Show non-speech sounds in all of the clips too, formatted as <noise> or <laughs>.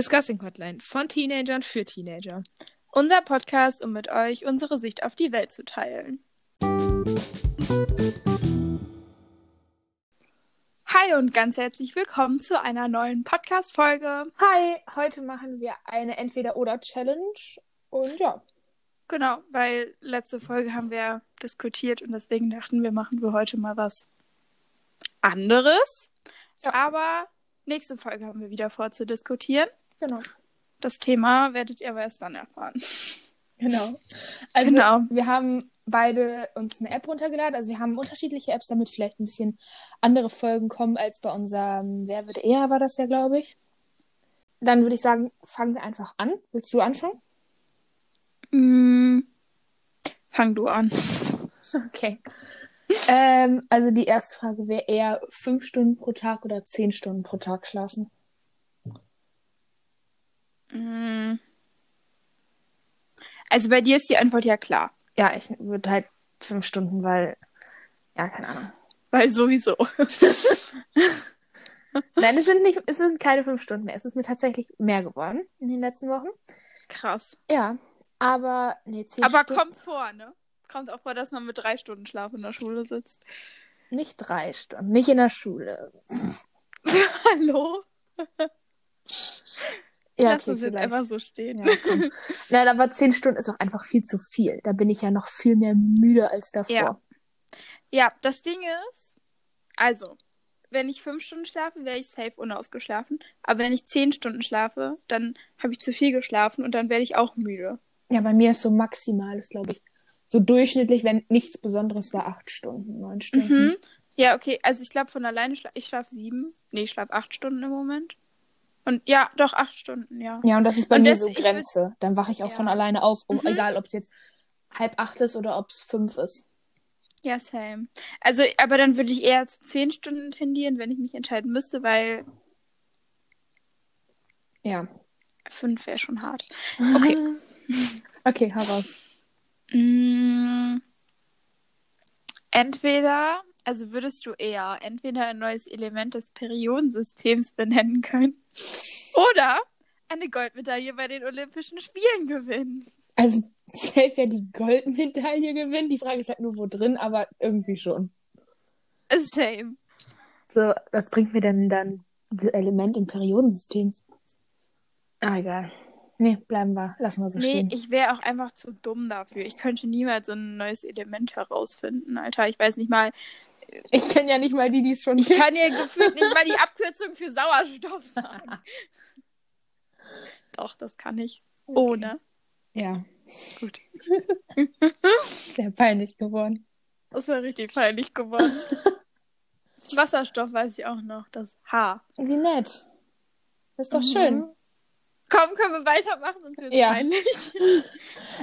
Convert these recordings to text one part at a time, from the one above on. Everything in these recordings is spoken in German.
Discussing Hotline von Teenagern für Teenager. Unser Podcast, um mit euch unsere Sicht auf die Welt zu teilen. Hi und ganz herzlich willkommen zu einer neuen Podcast-Folge. Hi, heute machen wir eine Entweder-Oder-Challenge. Und ja, Genau, weil letzte Folge haben wir diskutiert und deswegen dachten wir, machen wir heute mal was anderes. Ja. Aber nächste Folge haben wir wieder vor zu diskutieren. Genau. Das Thema werdet ihr aber erst dann erfahren. Genau. Also, Genau. wir haben beide uns eine App runtergeladen. Also, wir haben unterschiedliche Apps, damit vielleicht ein bisschen andere Folgen kommen als bei unserem Wer würde eher, war das ja, glaube ich. Dann würde ich sagen, fangen wir einfach an. Willst du anfangen? Mm, fang du an. Okay. ähm, also, die erste Frage wäre eher fünf Stunden pro Tag oder zehn Stunden pro Tag schlafen. Mm. Also bei dir ist die Antwort ja klar. Ja, ich würde halt fünf Stunden, weil, ja, keine Ahnung. Weil sowieso. <laughs> Nein, es sind nicht, es sind keine fünf Stunden mehr. Es ist mir tatsächlich mehr geworden in den letzten Wochen. Krass. Ja, aber nee, zehn Aber Stunden. kommt vor, ne? Kommt auch vor, dass man mit drei Stunden Schlaf in der Schule sitzt. Nicht drei Stunden, nicht in der Schule. <laughs> Hallo? Ja, Lass okay, uns jetzt einfach so stehen. Ja, komm. <laughs> Nein, aber zehn Stunden ist auch einfach viel zu viel. Da bin ich ja noch viel mehr müde als davor. Ja. Ja, das Ding ist, also, wenn ich fünf Stunden schlafe, wäre ich safe unausgeschlafen. Aber wenn ich zehn Stunden schlafe, dann habe ich zu viel geschlafen und dann werde ich auch müde. Ja, bei mir ist so maximal, ist glaube ich, so durchschnittlich, wenn nichts Besonderes war, acht Stunden, neun Stunden. Mhm. Ja, okay, also ich glaube von alleine, schla ich schlafe sieben. Nee, ich schlafe acht Stunden im Moment. Und ja, doch acht Stunden, ja. Ja, und das ist bei Und mir das- so Grenze. Dann wache ich auch Ja. von alleine auf, um, Mhm. egal ob es jetzt halb acht ist oder ob es fünf ist. Ja, same. Also, aber dann würde ich eher zu zehn Stunden tendieren, wenn ich mich entscheiden müsste, weil Ja. fünf wäre schon hart. Okay. <laughs> Okay, hau raus. Mm, entweder, also würdest du eher entweder ein neues Element des Periodensystems benennen können oder eine Goldmedaille bei den Olympischen Spielen gewinnen. Also, safe ja die Goldmedaille gewinnen. Die Frage ist halt nur, wo drin, aber irgendwie schon. Same. So, was bringt mir denn dann dieses Element im Periodensystem? Ah, egal. Nee, bleiben wir. Lassen wir so Nee, stehen. ich wäre auch einfach zu dumm dafür. Ich könnte niemals so ein neues Element herausfinden, Alter. Ich weiß nicht mal. Ich kenne ja nicht mal die, die es schon Ich gibt. kann dir gefühlt nicht mal die Abkürzung für Sauerstoff sagen. <laughs> Doch, das kann ich. Ohne. Ja. Gut. <laughs> Wäre peinlich geworden. Das wäre richtig peinlich geworden. <laughs> Wasserstoff weiß ich auch noch. Das H. Wie nett. Das ist doch Mhm. schön. Komm, können wir weitermachen, sonst wird Ja. peinlich.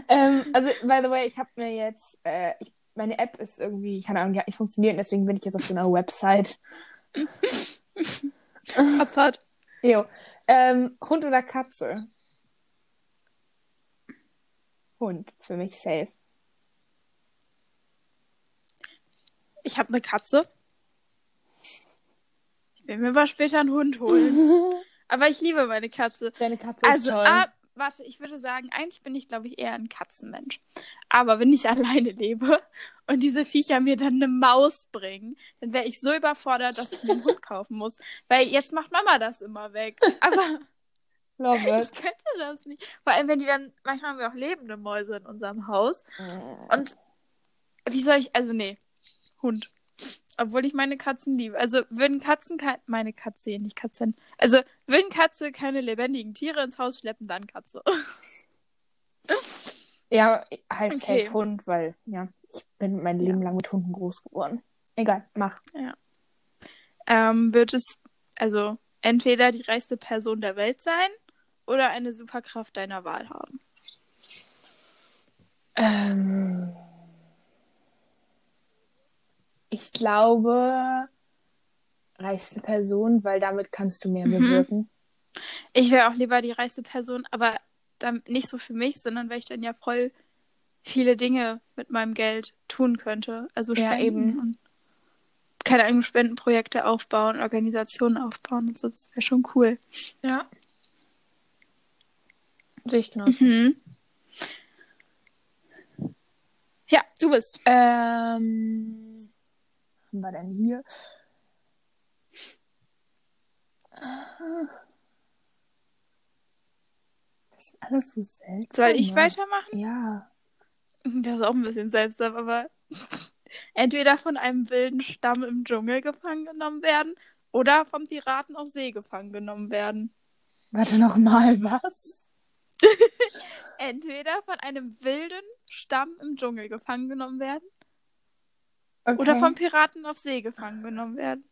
Ähm, also, by the way, ich habe mir jetzt, äh, ich, meine App ist irgendwie, keine Ahnung, nicht funktioniert, und deswegen bin ich jetzt auf so einer Website. <laughs> Abfahrt. Jo. Ähm, Hund oder Katze? Hund, für mich safe. Ich habe eine Katze. Ich will mir mal später einen Hund holen. <laughs> Aber ich liebe meine Katze. Deine Katze ist Also, toll. ah, warte, ich würde sagen, eigentlich bin ich, glaube ich, eher ein Katzenmensch. Aber wenn ich <laughs> alleine lebe und diese Viecher mir dann eine Maus bringen, dann wäre ich so überfordert, dass ich mir einen Hund kaufen muss. Weil jetzt macht Mama das immer weg. <laughs> Aber ich könnte das nicht. Vor allem, wenn die dann, manchmal haben wir auch lebende Mäuse in unserem Haus. Und wie soll ich, also nee, Hund. Obwohl ich meine Katzen liebe. Also würden Katzen, kei- meine Katze, nicht Katzen. Also würden Katze keine lebendigen Tiere ins Haus schleppen, dann Katze. <laughs> Ja, halt Okay. safe Hund, weil, ja, ich bin mein Leben lang mit Hunden groß geworden. Egal, mach. Ähm, wird es also entweder die reichste Person der Welt sein oder eine Superkraft deiner Wahl haben? Ähm, ich glaube, reichste Person, weil damit kannst du mehr Mhm. bewirken. Ich wäre auch lieber die reichste Person, aber dann nicht so für mich, sondern weil ich dann ja voll viele Dinge mit meinem Geld tun könnte. Also Ja, spenden eben. und keine Ahnung, Spendenprojekte aufbauen, Organisationen aufbauen und so. Das wäre schon cool. Ja. Sehe ich genau. Mhm. Ja, du bist. Ähm, haben wir denn hier? Das ist alles so seltsam. Soll ich ne? weitermachen? Ja. Das ist auch ein bisschen seltsam, aber <laughs> entweder von einem wilden Stamm im Dschungel gefangen genommen werden oder vom Piraten auf See gefangen genommen werden. Warte noch mal, <laughs> was? Entweder von einem wilden Stamm im Dschungel gefangen genommen werden Okay. oder vom Piraten auf See gefangen genommen werden.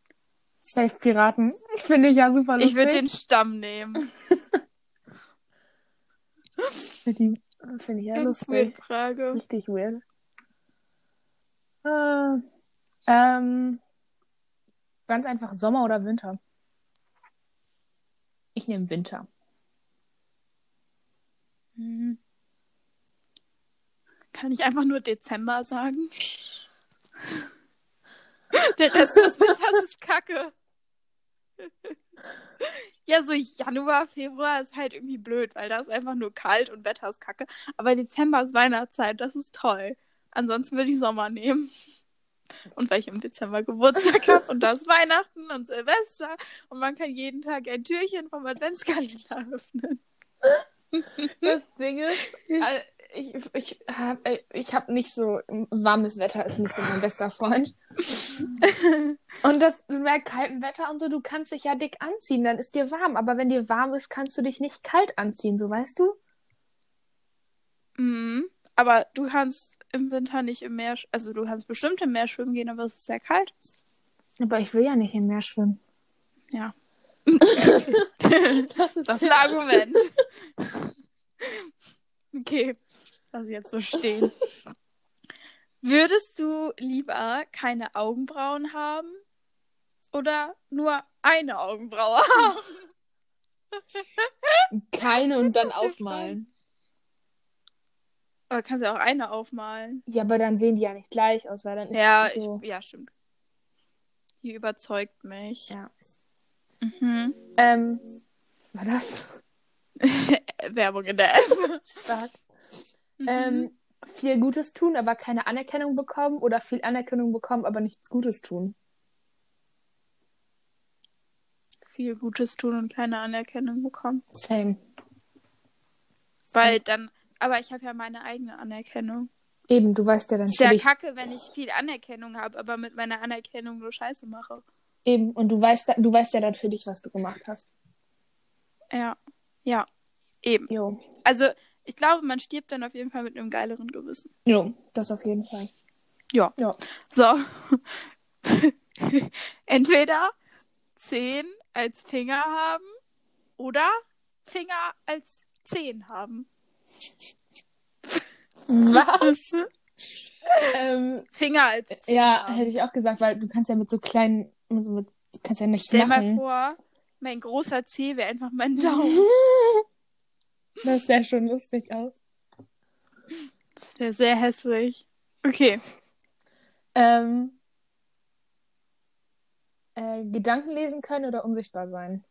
Safe Piraten. <laughs> Finde ich ja super lustig. Ich würde den Stamm nehmen. Finde die- Finde ich ja Ganz lustig. weird Frage. Richtig weird. Äh, ähm, ganz einfach Sommer oder Winter? Ich nehme Winter. Hm. Kann ich einfach nur Dezember sagen? Der Rest des Winters ist kacke. Ja, so Januar, Februar ist halt irgendwie blöd, weil da ist einfach nur kalt und Wetter ist kacke. Aber Dezember ist Weihnachtszeit, das ist toll. Ansonsten würde ich Sommer nehmen. Und weil ich im Dezember Geburtstag habe und da ist Weihnachten und Silvester und man kann jeden Tag ein Türchen vom Adventskalender öffnen. Das Ding ist, <laughs> ich, ich habe ich hab nicht so, warmes Wetter ist nicht so mein bester Freund. <laughs> Und das bei kaltem Wetter und so, du kannst dich ja dick anziehen, dann ist dir warm. Aber wenn dir warm ist, kannst du dich nicht kalt anziehen, so weißt du? Mhm. Aber du kannst im Winter nicht im Meer, also du kannst bestimmt im Meer schwimmen gehen, aber es ist sehr kalt. Aber ich will ja nicht im Meer schwimmen. Ja. <laughs> Das ist Das ist ein Argument. <laughs> okay, ich jetzt so stehen. <laughs> Würdest du lieber keine Augenbrauen haben oder nur eine Augenbraue haben? <laughs> keine und dann Das ja aufmalen. Oder kannst du auch eine aufmalen? Ja, aber dann sehen die ja nicht gleich aus, weil dann ist Ja, es so. ich, ja, stimmt. Die überzeugt mich. Ja. Mhm. Ähm, war das <laughs> Werbung in der App. stark? Mhm. Ähm, viel Gutes tun, aber keine Anerkennung bekommen oder viel Anerkennung bekommen, aber nichts Gutes tun. Viel Gutes tun und keine Anerkennung bekommen. Same. Weil dann, aber ich habe ja meine eigene Anerkennung. Eben, du weißt ja dann Ist ja dich. kacke, wenn ich viel Anerkennung habe, aber mit meiner Anerkennung nur Scheiße mache. Eben, und du weißt, du weißt ja dann für dich, was du gemacht hast. Ja. Ja. Eben. Jo. Also, ich glaube, man stirbt dann auf jeden Fall mit einem geileren Gewissen. Jo, das auf jeden Fall. Ja. Ja. So. <laughs> Entweder Zehen als Finger haben oder Finger als Zehen haben. Was? <laughs> ähm, Finger als Zehen ja, haben. hätte ich auch gesagt, weil du kannst ja mit so kleinen, mit, du kannst ja nichts Stell mal machen. vor, mein großer Zeh wäre einfach mein <laughs> Daumen. Das sah schon lustig aus. Das wäre sehr hässlich. Okay. Ähm, äh, Gedanken lesen können oder unsichtbar sein?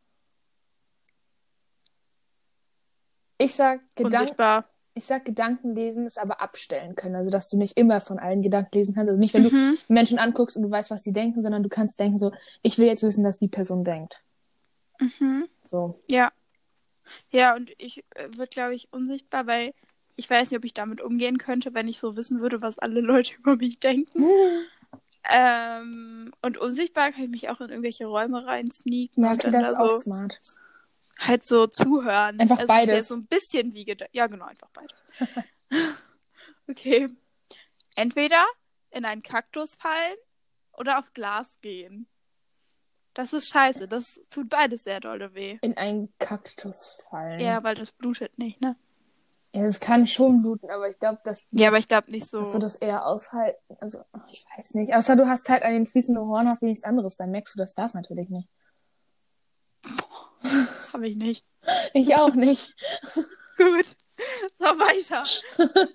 Ich sag, Gedanken, Unsichtbar. ich sag Gedanken lesen ist aber abstellen können. Also, dass du nicht immer von allen Gedanken lesen kannst. Also nicht, wenn du Mhm. Menschen anguckst und du weißt, was sie denken, sondern du kannst denken so, ich will jetzt wissen, was die Person denkt. Mhm. So. Ja. Ja, und ich äh, würde, glaube ich, unsichtbar, weil ich weiß nicht, ob ich damit umgehen könnte, wenn ich so wissen würde, was alle Leute <laughs> über mich denken. <laughs> ähm, und unsichtbar kann ich mich auch in irgendwelche Räume rein sneaken Ja, okay, das ist da auch so, smart. halt so zuhören. Einfach Ist beides. ja so ein bisschen wie gedacht. Ja, genau, einfach beides. <laughs> okay. Entweder in einen Kaktus fallen oder auf Glas gehen. Das ist scheiße. Das tut beides sehr dolle weh. In einen Kaktus fallen. Ja, weil das blutet nicht, ne? Ja, es kann schon bluten, aber ich glaube, dass, Ja, aber ich glaube nicht so. dass du das eher aushalten. Also, ich weiß nicht. Außer du hast halt an den Füßen eine Hornhaut wie nichts anderes, dann merkst du das das natürlich nicht. Habe ich nicht. <laughs> Ich auch nicht. <laughs> Gut. So, weiter. <laughs>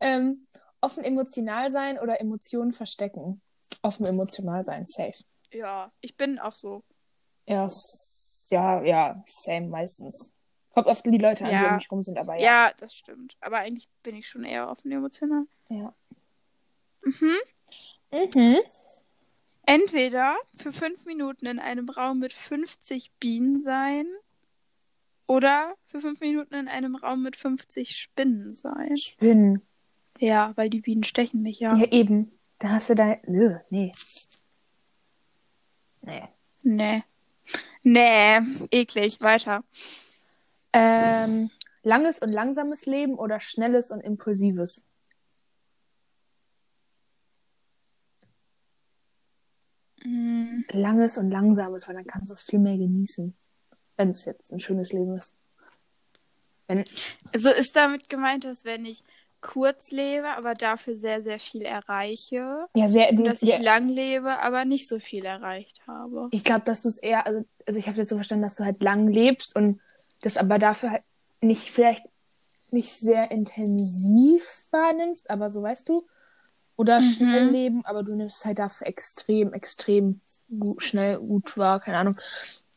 ähm, offen emotional sein oder Emotionen verstecken? Offen emotional sein, safe. Ja, ich bin auch so. Ja, ja, ja, same meistens. Kommt oft die Leute an, die um mich rum sind, aber Ja. ja. das stimmt. Aber eigentlich bin ich schon eher offen emotional. Ja. Mhm. Mhm. Entweder für fünf Minuten in einem Raum mit 50 Bienen sein oder für fünf Minuten in einem Raum mit 50 Spinnen sein. Spinnen. Ja, weil die Bienen stechen mich ja. Ja, eben. Da hast du dein. Nö, nee. Nee. Nee. Nee, eklig. Weiter. Ähm, langes und langsames Leben oder schnelles und impulsives? Mm, Langes und langsames, weil dann kannst du es viel mehr genießen. Wenn es jetzt ein schönes Leben ist. Wenn, Also ist damit gemeint, dass wenn ich kurz lebe, aber dafür sehr, sehr viel erreiche, ja, sehr. und dass ich ja, lang lebe, aber nicht so viel erreicht habe. ich glaube, dass du es eher. Also, also ich habe jetzt so verstanden, dass du halt lang lebst und das aber dafür halt nicht, vielleicht nicht sehr intensiv wahrnimmst, aber so weißt du. Oder Mhm. schnell leben, aber du nimmst es halt dafür extrem, extrem gut, schnell gut wahr, keine Ahnung.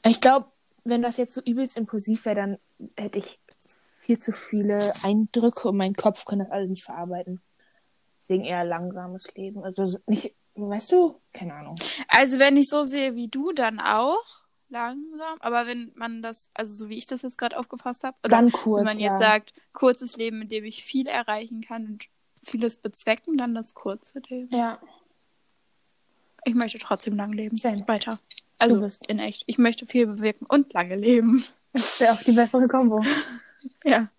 Ich glaube, wenn das jetzt so übelst impulsiv wäre, dann hätte ich viel zu viele Eindrücke und mein Kopf kann das alles nicht verarbeiten. Deswegen eher langsames Leben. Also nicht, weißt du? Keine Ahnung. Also wenn ich so sehe wie du, dann auch langsam. Aber wenn man das, also so wie ich das jetzt gerade aufgefasst habe, oder Dann kurz. wenn man ja. jetzt sagt, kurzes Leben, in dem ich viel erreichen kann und vieles bezwecken, dann das kurze Leben. Ja. Ich möchte trotzdem lang leben. Same. Weiter. Also in echt. Ich möchte viel bewirken und lange leben. Das wäre auch die bessere Kombo. <laughs> <laughs> Ja.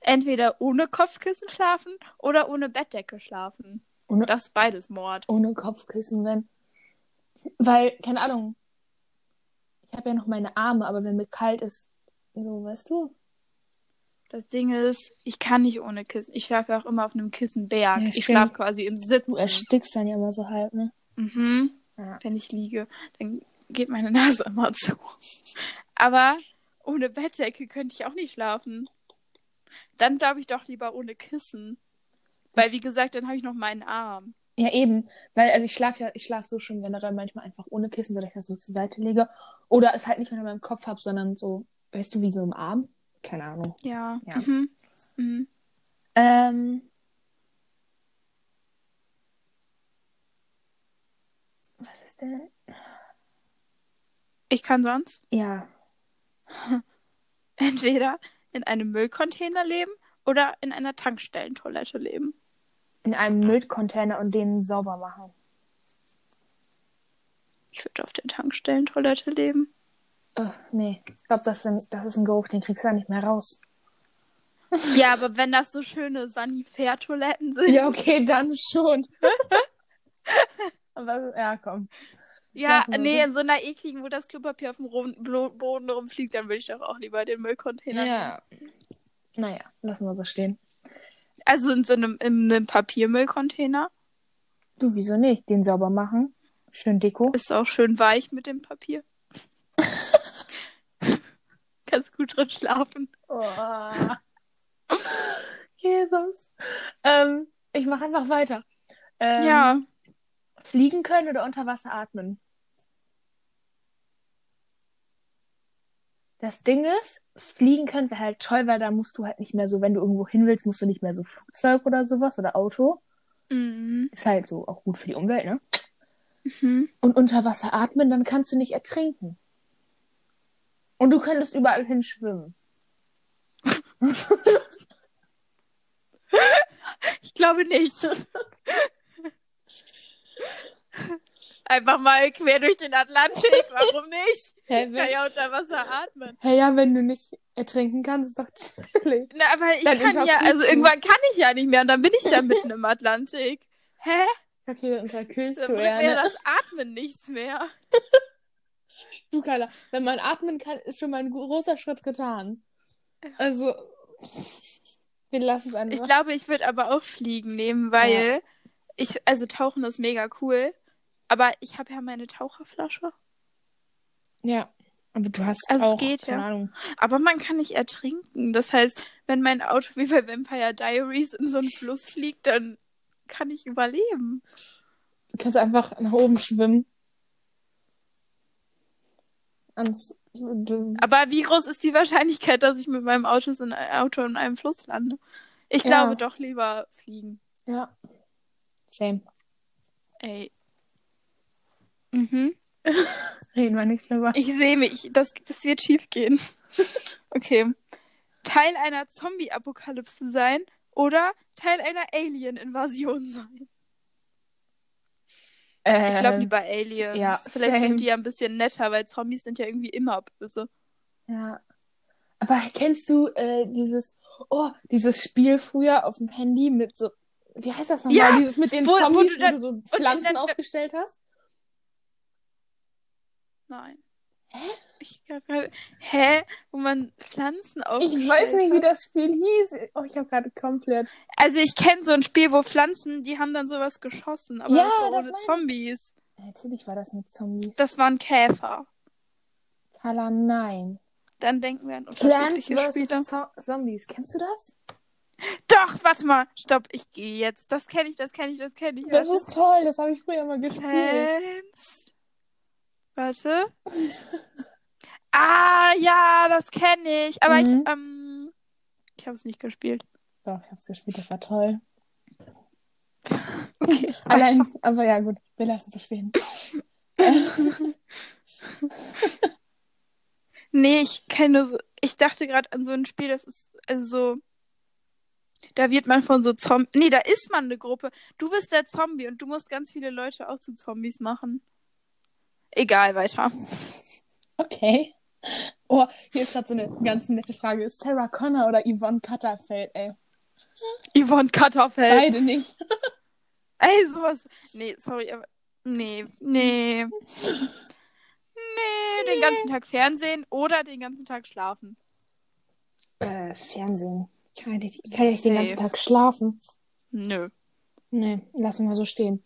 Entweder ohne Kopfkissen schlafen oder ohne Bettdecke schlafen. Ohne, Das ist beides Mord. ohne Kopfkissen, wenn. Weil, keine Ahnung. Ich habe ja noch meine Arme, aber wenn mir kalt ist, so, weißt du? Das Ding ist, ich kann nicht ohne Kissen. Ich schlafe ja auch immer auf einem Kissenberg. Ja, ich schlafe quasi im Du Sitzen. erstickst dann ja immer so halb, ne? Mhm. Ja. Wenn ich liege, dann geht meine Nase immer zu. Aber ohne Bettdecke könnte ich auch nicht schlafen. Dann glaube ich doch lieber ohne Kissen. Weil, Das- wie gesagt, dann habe ich noch meinen Arm. Ja, eben. Weil, also ich schlafe ja, ich schlafe so schon generell manchmal einfach ohne Kissen, sodass ich das so zur Seite lege. Oder es halt nicht mehr in meinem Kopf habe, sondern so, weißt du, wie so im Arm? Keine Ahnung. Ja. Ja. Mhm. Mhm. Ähm. Was ist denn? Ich kann sonst Ja. <laughs> entweder in einem Müllcontainer leben oder in einer Tankstellentoilette leben. In einem Müllcontainer und den sauber machen. Ich würde auf der Tankstellentoilette leben. Oh, nee. Ich glaube, das, das ist ein Geruch, den kriegst du ja nicht mehr raus. <laughs> Ja, aber wenn das so schöne Sanifair-Toiletten sind. Ja, okay, dann schon. <laughs> Aber ja, komm. Ja, nee, in so einer ekligen, wo das Klopapier auf dem Boden rumfliegt, dann würde ich doch auch lieber den Müllcontainer. nehmen. Ja. Naja, lassen wir so stehen. Also in so einem, in einem Papiermüllcontainer. Du, wieso nicht? Den sauber machen. Schön Deko. Ist auch schön weich mit dem Papier. <laughs> Kannst gut drin schlafen. Oh. <laughs> Jesus. Ähm, ich mache einfach weiter. Ähm, ja. Fliegen können oder unter Wasser atmen? Das Ding ist, fliegen können wäre halt toll, weil da musst du halt nicht mehr so, wenn du irgendwo hin willst, musst du nicht mehr so Flugzeug oder sowas oder Auto. Mhm. Ist halt so auch gut für die Umwelt, ne? Mhm. Und unter Wasser atmen, dann kannst du nicht ertrinken. Und du könntest überall hin schwimmen. <laughs> Ich glaube nicht. <laughs> Einfach mal quer durch den Atlantik. Warum nicht? <laughs> Hä, Ich kann ja unter Wasser atmen. Hey, ja, wenn du nicht ertrinken kannst, ist doch chillig. Na, aber ich Dann kann ja, also irgendwann kann ich ja nicht mehr und dann bin ich da mitten im Atlantik. Hä? Okay, dann unterkühlst Dann du bringt eher. mir Ne? das Atmen nichts mehr. <laughs> Du, Carla, wenn man atmen kann, ist schon mal ein großer Schritt getan. Also, wir lassen es einfach. Ich glaube, ich würde aber auch Fliegen nehmen, weil ich, also Tauchen ist mega cool. Aber ich habe ja meine Taucherflasche. ja, aber du hast Also es auch, geht, keine ja. Ahnung. Aber man kann nicht ertrinken. Das heißt, wenn mein Auto wie bei Vampire Diaries in so einen Fluss fliegt, dann kann ich überleben. Du kannst einfach nach oben schwimmen. Ans Aber wie groß ist die Wahrscheinlichkeit, dass ich mit meinem Auto in, Auto in einem Fluss lande? Ich Ja. glaube doch lieber fliegen. ja. Same. Ey. Mhm. <laughs> Reden wir nicht drüber. Ich sehe mich. Das, das wird schief gehen. <laughs> okay. Teil einer Zombie-Apokalypse sein oder Teil einer Alien-Invasion sein. Ich glaube lieber Aliens. Ähm, ja, Vielleicht same. sind die ja ein bisschen netter, weil Zombies sind ja irgendwie immer böse. Ja. Aber kennst du äh, dieses, oh, dieses Spiel früher auf dem Handy mit so, wie heißt das nochmal? Ja, dieses mit den wo- wo Zombies, du wo dann- du so Pflanzen der- aufgestellt hast? Nein. Hä? Ich glaub, grad- Hä? Wo man Pflanzen Ich aufgestellt weiß nicht, wie das Spiel hieß. Oh, ich habe gerade komplett. Also ich kenne so ein Spiel, wo Pflanzen, die haben dann sowas geschossen, aber Ja, das war das ohne meine ich. Zombies. Natürlich war das mit Zombies. Das waren Käfer. Kala, nein. Dann denken wir an Plants unterschiedliche vs. Spiele. Zo Zombies. Kennst du das? Doch, warte mal. Stopp, ich gehe jetzt. Das kenne ich, das kenne ich, das kenne ich. Das Warte. ist toll. Das habe ich früher mal gespielt. Plants. Warte. ah, ja, das kenne ich. Aber Mhm. ich, ähm, ich habe es nicht gespielt. Doch, ich habe es gespielt. Das war toll. <laughs> Okay. <laughs> Allein, aber ja, gut. Wir lassen es so stehen. <laughs> Nee, ich kenne so. Ich dachte gerade an so ein Spiel, das ist also so. Da wird man von so Zombies. Nee, da ist man eine Gruppe. Du bist der Zombie und du musst ganz viele Leute auch zu Zombies machen. Egal, weiter. Okay. Oh, hier ist gerade so eine ganz nette Frage. Ist Sarah Connor oder Yvonne Cutterfeld, ey? Yvonne Kartoffel. Beide nicht. <laughs> Ey, sowas. Nee, sorry, aber. Nee, nee. Nee, den ganzen Tag Fernsehen oder den ganzen Tag schlafen. Äh, Fernsehen. Kann ich, kann ich den ganzen. Tag schlafen? Nö. Nee, lassen wir so stehen.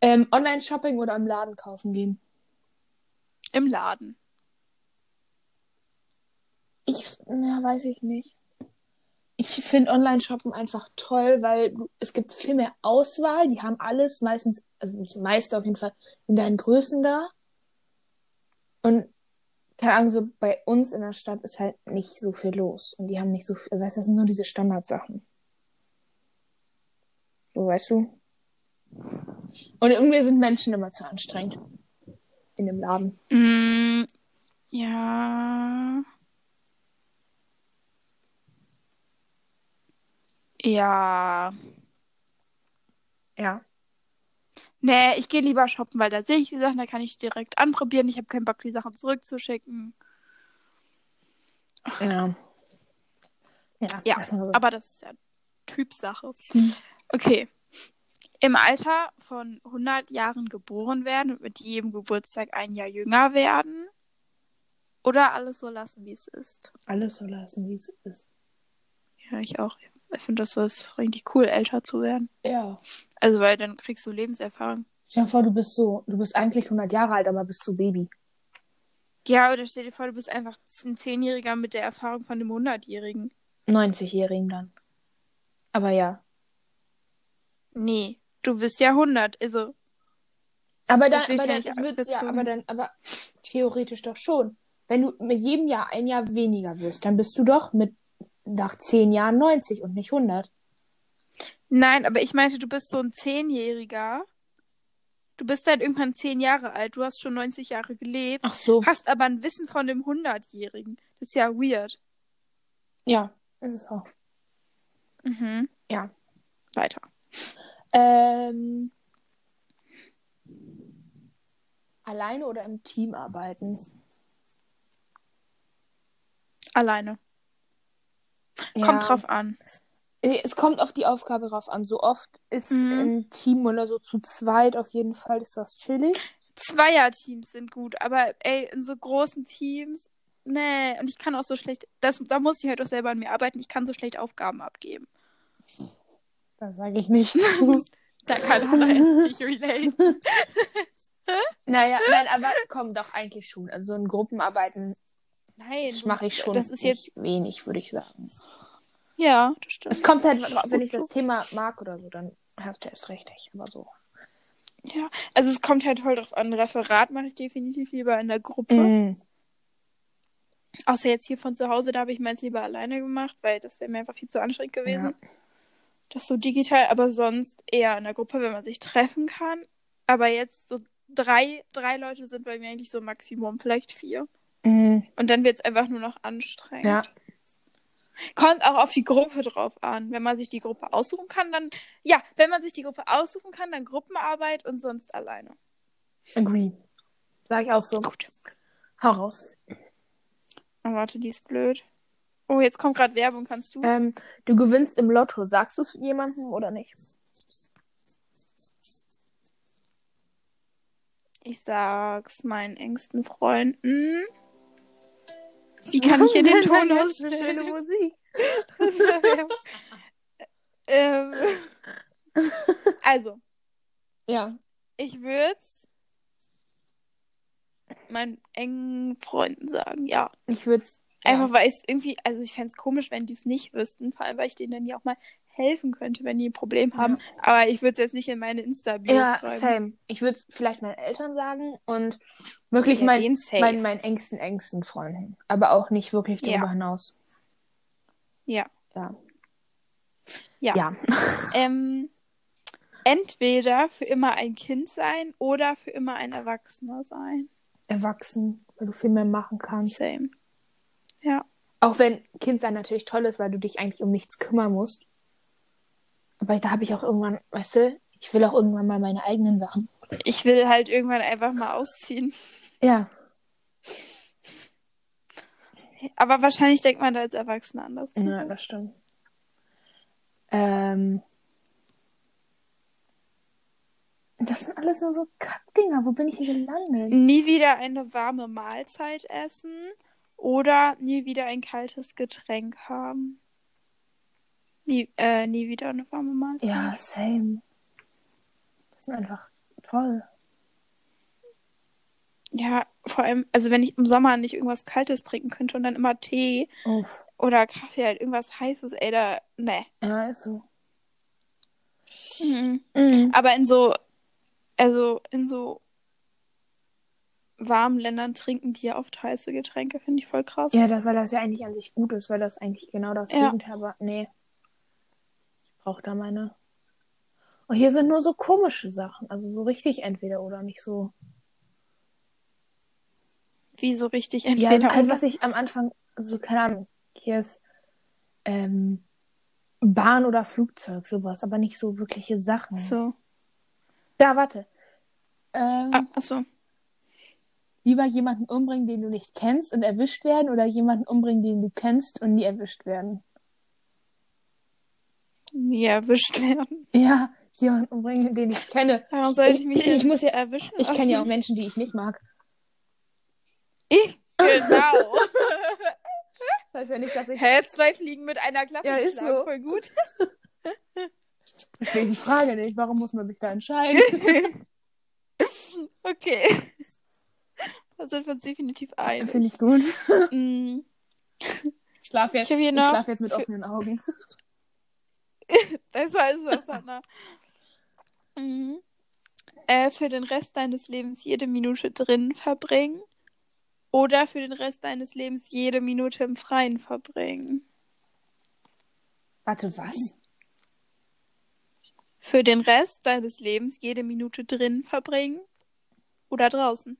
Ähm, Online-Shopping oder im Laden kaufen gehen? Im Laden. Ich, na, weiß ich nicht. Ich finde Online-Shoppen einfach toll, weil es gibt viel mehr Auswahl. Die haben alles meistens, also das meiste auf jeden Fall, in deinen Größen da. Und keine Ahnung, so bei uns in der Stadt ist halt nicht so viel los. Und die haben nicht so viel, weißt du, das sind nur diese Standardsachen. So, weißt du? Und irgendwie sind Menschen immer zu anstrengend. In dem Laden. Mm, ja. Ja. Ja. Nee, ich gehe lieber shoppen, weil da sehe ich die Sachen, da kann ich direkt anprobieren. Ich habe keinen Bock, die Sachen zurückzuschicken. Ja. Ja, Ja, lassen wir so. aber das ist ja Typsache. Hm. Okay. Im Alter von 100 Jahren geboren werden und mit jedem Geburtstag ein Jahr jünger werden. Oder alles so lassen, wie es ist. Alles so lassen, wie es ist. Ja, ich auch. Ich finde das ist richtig cool, älter zu werden. Ja. Also, weil dann kriegst du Lebenserfahrung. Stell dir vor, du bist so, du bist eigentlich 100 Jahre alt, aber bist so Baby. Ja, oder stell dir vor, du bist einfach ein Zehnjähriger mit der Erfahrung von einem Hundertjährigen. 90-Jährigen dann. Aber ja. Nee, du bist ja 100. Also, Aber dann, aber ja dann, das wird's ja, aber dann, aber theoretisch doch schon. Wenn du mit jedem Jahr ein Jahr weniger wirst, dann bist du doch mit nach 10 Jahren 90 und nicht 100. nein, aber ich meinte, du bist so ein Zehnjähriger. Du bist dann irgendwann zehn Jahre alt. Du hast schon 90 Jahre gelebt. Ach so. Hast aber ein Wissen von einem Hundertjährigen. Das ist ja weird. Ja, ist es auch. Mhm. Ja. Weiter. Ähm, alleine oder im Team arbeiten? Alleine. Ja. Kommt drauf an. Es kommt auf die Aufgabe drauf an. So oft ist Mhm. im Team oder so zu zweit auf jeden Fall ist das chillig. Zweierteams sind gut, aber ey, in so großen Teams, nee. Und ich kann auch so schlecht, das, da muss ich halt auch selber an mir arbeiten. Ich kann so schlecht Aufgaben abgeben. Da sage ich nichts. <laughs> Da kann jetzt nicht relate. <laughs> naja, nein, aber komm doch eigentlich schon. Also in Gruppenarbeiten Nein, das mache ich schon Das ist nicht jetzt, wenig, würde ich sagen. ja, das stimmt. Es kommt halt, wenn ich das so. Thema mag oder so, dann hast du erst recht nicht. Aber so. Ja, also es kommt halt voll drauf an. Referat mache ich definitiv lieber in der Gruppe. Mhm. Außer jetzt hier von zu Hause, da habe ich meins lieber alleine gemacht, weil das wäre mir einfach viel zu anstrengend gewesen. Ja. Das so digital, aber sonst eher in der Gruppe, wenn man sich treffen kann. Aber jetzt so drei, drei Leute sind bei mir eigentlich so Maximum, vielleicht vier. Mhm. Und dann wird es einfach nur noch anstrengend. Ja. Kommt auch auf die Gruppe drauf an. Wenn man sich die Gruppe aussuchen kann, dann. Ja, wenn man sich die Gruppe aussuchen kann, dann Gruppenarbeit und sonst alleine. Agree. Sag ich auch so. Gut. Hau raus. Oh, warte, die ist blöd. Oh, jetzt kommt gerade Werbung, kannst du? Ähm, du gewinnst im Lotto. Sagst du es jemandem oder nicht? Ich sag's meinen engsten Freunden. Wie kann <laughs> ich hier den Ton Schöne ausstellen? Musik. <laughs> ähm, also, Ja. ich würd's meinen engen Freunden sagen, ja. Ich würde es. Einfach weil es irgendwie, also ich fänd's komisch, wenn die es nicht wüssten, vor allem weil ich denen dann ja auch mal helfen könnte, wenn die ein Problem haben. Aber ich würde es jetzt nicht in meine Insta-Bio Ja, schreiben. same. Ich würde es vielleicht meinen Eltern sagen und wirklich Ja, mein, meinen, meinen engsten, engsten Freunden. Aber auch nicht wirklich darüber Ja. hinaus. Ja. Ja. Ja. Ja. <laughs> Ähm, entweder für immer ein Kind sein oder für immer ein Erwachsener sein. Erwachsen, weil du viel mehr machen kannst. Same. Ja. Auch wenn Kind sein natürlich toll ist, weil du dich eigentlich um nichts kümmern musst. Aber da habe ich auch irgendwann, weißt du, ich will auch irgendwann mal meine eigenen Sachen. Ich will halt irgendwann einfach mal ausziehen. Ja. Aber wahrscheinlich denkt man da als Erwachsener anders. Ja, das stimmt. Ähm. Das sind alles nur so Kackdinger. Wo bin ich hier gelandet? Nie wieder eine warme Mahlzeit essen oder nie wieder ein kaltes Getränk haben. Nie, äh, nie wieder eine warme Mahlzeit. Ja, same. Das sind einfach toll. Ja, vor allem, also wenn ich im Sommer nicht irgendwas Kaltes trinken könnte und dann immer Tee Uff. oder Kaffee, halt irgendwas Heißes, ey, da, ne. Ja, ist so. Mhm. Mhm. Aber in so, also in so warmen Ländern trinken die ja oft heiße Getränke, finde ich voll krass. Ja, das, weil das ja eigentlich an sich gut ist, weil das eigentlich genau das Ja. Gegenteil war. Nee. Ich brauche da meine. Und hier sind nur so komische Sachen. Also so richtig entweder oder nicht so. Wie so richtig Ja, entweder halt, oder. was ich am Anfang, also keine Ahnung, hier ist ähm, Bahn oder Flugzeug, sowas, aber nicht so wirkliche Sachen. So. Da, warte. Ähm, Ah, achso. Lieber jemanden umbringen, den du nicht kennst und erwischt werden, oder jemanden umbringen, den du kennst und nie erwischt werden? Nie erwischt werden. Ja, jemanden umbringen, den ich kenne. Warum soll ich Ich- mich ich muss ja- erwischen? Ich kenne ja auch? Menschen, die ich nicht mag. Ich? Genau. <laughs> Das heißt ja nicht, dass ich. Hä? Zwei Fliegen mit einer Klappe Ja, ist schlagen, so. voll gut. <laughs> Ich verstehe die Frage nicht. Warum muss man sich da entscheiden? <laughs> Okay. Da sind wir uns definitiv ein. Finde ich gut. <laughs> Mm, Ich schlafe jetzt, Ich ich schlaf jetzt mit für- offenen Augen. <laughs> Besser ist das, Hannah. Mhm. Äh, für den Rest deines Lebens jede Minute drin verbringen. Oder für den Rest deines Lebens jede Minute im Freien verbringen. Warte, was? Für den Rest deines Lebens jede Minute drin verbringen. Oder draußen.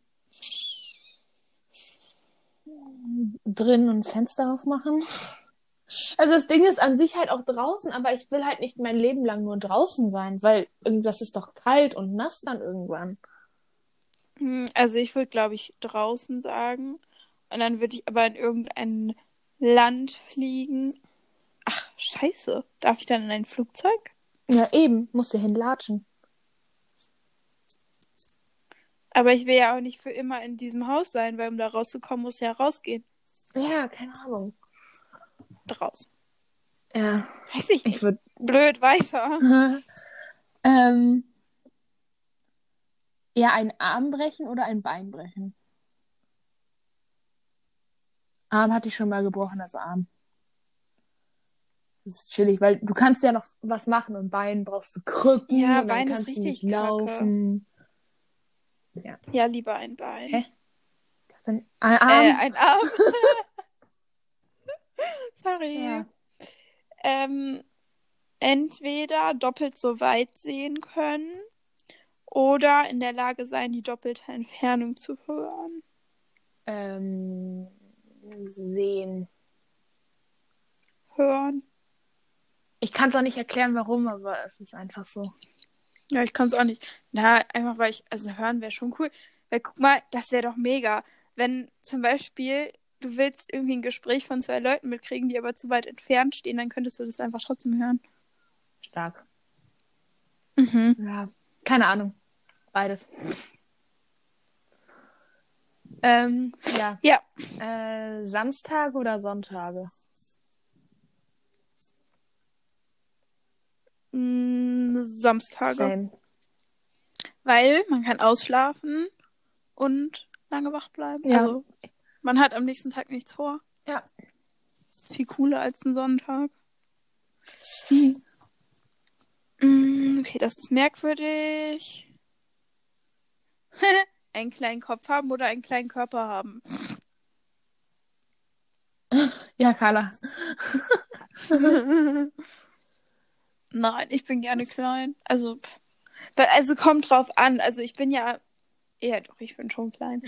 Drin und Fenster aufmachen. Also das Ding ist an sich halt auch draußen, aber ich will halt nicht mein Leben lang nur draußen sein, weil irgendwas ist doch kalt und nass dann irgendwann. Hm, Also ich würde, glaube ich, draußen sagen. Und dann würde ich aber in irgendein Land fliegen. Ach, scheiße. Darf ich dann in ein Flugzeug? Ja, eben, musst du hinlatschen. Aber ich will ja auch nicht für immer in diesem Haus sein, weil um da rauszukommen, muss ja rausgehen. Ja, keine Ahnung. Draußen. Ja, Weiß ich nicht. ich würde. Blöd, weiter. <laughs> ähm, ja, einen Arm brechen oder ein Bein brechen? Arm hatte ich schon mal gebrochen, also Arm. Das ist chillig, weil du kannst ja noch was machen und Bein brauchst du Krücken Ja, Bein ist kannst du richtig nicht laufen. Ja, lieber ein Bein. Hä? Dann, ein Arm? Äh, ein Arm. <laughs> Sorry. Ja. Ähm, entweder doppelt so weit sehen können oder in der Lage sein, die doppelte Entfernung zu hören. Ähm, sehen. Hören. Ich kann es auch nicht erklären, warum, aber es ist einfach so. Ja, ich kann es auch nicht. Na, einfach weil ich, also hören wäre schon cool. Weil guck mal, das wäre doch mega. Wenn zum Beispiel du willst irgendwie ein Gespräch von zwei Leuten mitkriegen, die aber zu weit entfernt stehen, dann könntest du das einfach trotzdem hören. Stark. Mhm. Ja, keine Ahnung. Beides. Ähm, ja. Ja. Äh, Samstage oder Sonntage? Mm, Samstage. Same. Weil man kann ausschlafen und lange wach bleiben. Ja. Also man hat am nächsten Tag nichts vor. Ja. Ist viel cooler als ein Sonntag. Mm, okay, das ist merkwürdig. <laughs> einen kleinen Kopf haben oder einen kleinen Körper haben. Ja, Carla. <laughs> Nein, ich bin gerne klein. Also, pff. Also kommt drauf an. Also ich bin ja, ja doch, ich bin schon klein.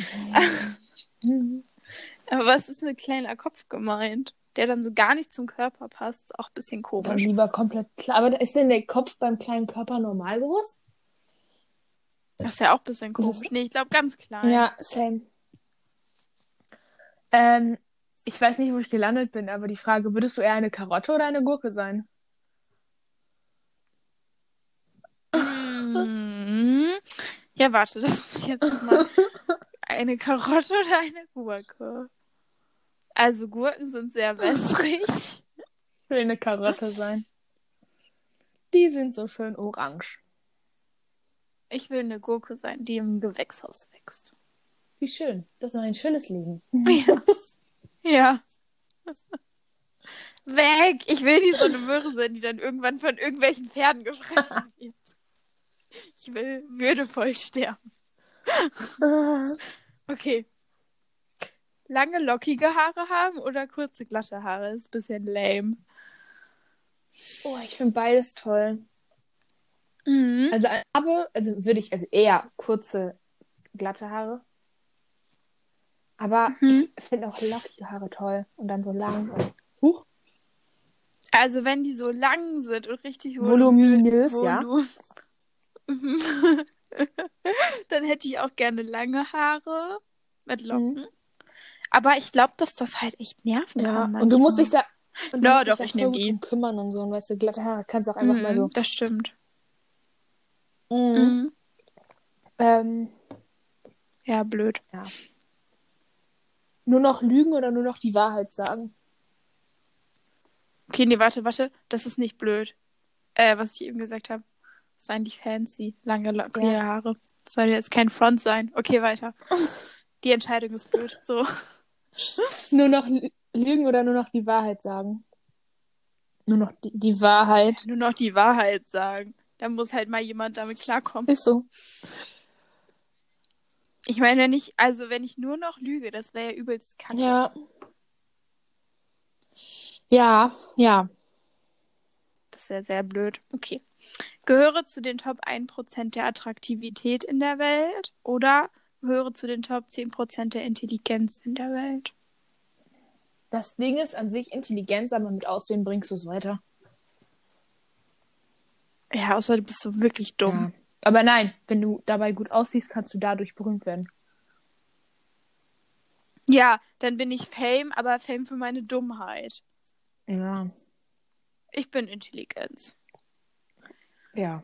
<laughs> Aber was ist mit kleiner Kopf gemeint? Der dann so gar nicht zum Körper passt. Ist auch ein bisschen Dann komisch. lieber komplett klar. Aber ist denn der Kopf beim kleinen Körper normal groß? Das ist ja auch ein bisschen komisch. Nee, ich glaube ganz klein. Ja, same. Ähm, ich weiß nicht, wo ich gelandet bin, aber die Frage, würdest du eher eine Karotte oder eine Gurke sein? Mhm. Ja, warte, das ist jetzt mal <laughs> eine Karotte oder eine Gurke. Also Gurken sind sehr wässrig. Ich will eine Karotte sein. Die sind so schön orange. Ich will eine Gurke sein, die im Gewächshaus wächst. Wie schön. Das ist noch ein schönes Leben. <laughs> Ja. Weg! Ich will nicht so eine Möhre sein, die dann irgendwann von irgendwelchen Pferden gefressen wird. Ich will würdevoll sterben. Okay. Lange, lockige Haare haben oder kurze, glatte Haare? Ist ein bisschen lame. Oh, ich finde beides toll. Mhm. Also habe, also würde ich, also eher kurze, glatte Haare. Aber Mhm. ich finde auch lockige Haare toll. Und dann so lang. Huch. Also wenn die so lang sind und richtig Voluminös, ja. Mhm. <laughs> Dann hätte ich auch gerne lange Haare mit Locken. Aber ich glaube, dass das halt echt nerven Mhm. Ja, kann. und du musst dich manchmal. da. Und Ja, dich doch, ich voll nehm gut die. kümmern und so. Und weißt du, glatte Haare kannst du auch einfach mal Mhm, so. Das stimmt. Mhm. Mhm. Ähm, Ja, blöd. nur noch lügen oder nur noch die Wahrheit sagen? Okay, nee, warte, warte. Das ist nicht blöd. Äh, was ich eben gesagt habe. Ist eigentlich fancy. Lange, lockige Ja. Haare. Das soll jetzt kein Front sein. Okay, weiter. <laughs> Die Entscheidung ist blöd. So. Nur noch lü- lügen oder nur noch die Wahrheit sagen? Nur noch die, die Wahrheit. Nur noch die Wahrheit sagen. Da muss halt mal jemand damit klarkommen. Ist so. Ich meine, wenn ich, also wenn ich nur noch lüge, das wäre ja übelst kacke. Ja. Ja, ja. Das wäre sehr blöd. Okay. Gehöre zu den Top 1% der Attraktivität in der Welt oder gehöre zu den Top 10% der Intelligenz in der Welt? Das Ding ist an sich Intelligenz, aber mit Aussehen bringst du es weiter. Ja, außer du bist so wirklich dumm. Ja. Aber nein, wenn du dabei gut aussiehst, kannst du dadurch berühmt werden. Ja, dann bin ich Fame, aber Fame für meine Dummheit. Ja. Ich bin Intelligenz. Ja.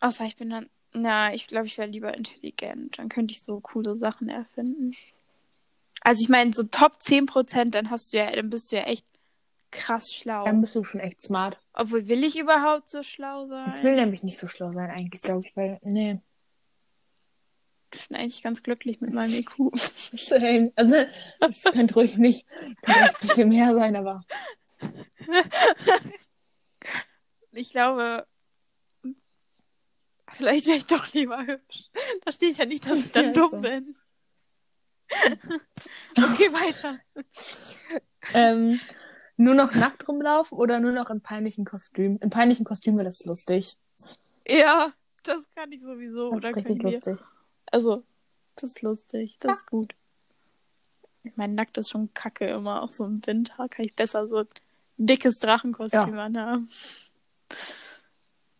Außer ich bin dann. Na, ich glaube, ich wäre lieber intelligent. Dann könnte ich so coole Sachen erfinden. Also ich meine, so Top 10%, dann hast du ja, dann bist du ja echt krass schlau. Dann bist du schon echt smart. Obwohl, will ich überhaupt so schlau sein? Ich will nämlich nicht so schlau sein, eigentlich, glaube ich, weil, nee. Ich bin eigentlich ganz glücklich mit meinem IQ. <laughs> Same. Also, es könnte ruhig nicht, könnte ein bisschen mehr sein, aber. <laughs> Ich glaube, vielleicht wäre ich doch lieber hübsch. Da steht ja nicht, dass ich dann Ja, dumm so. bin. <laughs> okay, weiter. Ähm, nur noch nackt rumlaufen oder nur noch in peinlichen Kostümen? In peinlichen Kostümen wäre das lustig. Ja, das kann ich sowieso. Das ist richtig lustig. Also, das ist lustig. Das ist gut. Ich meine, nackt ist schon kacke immer. Auch so im Winter kann ich besser so ein dickes Drachenkostüm anhaben.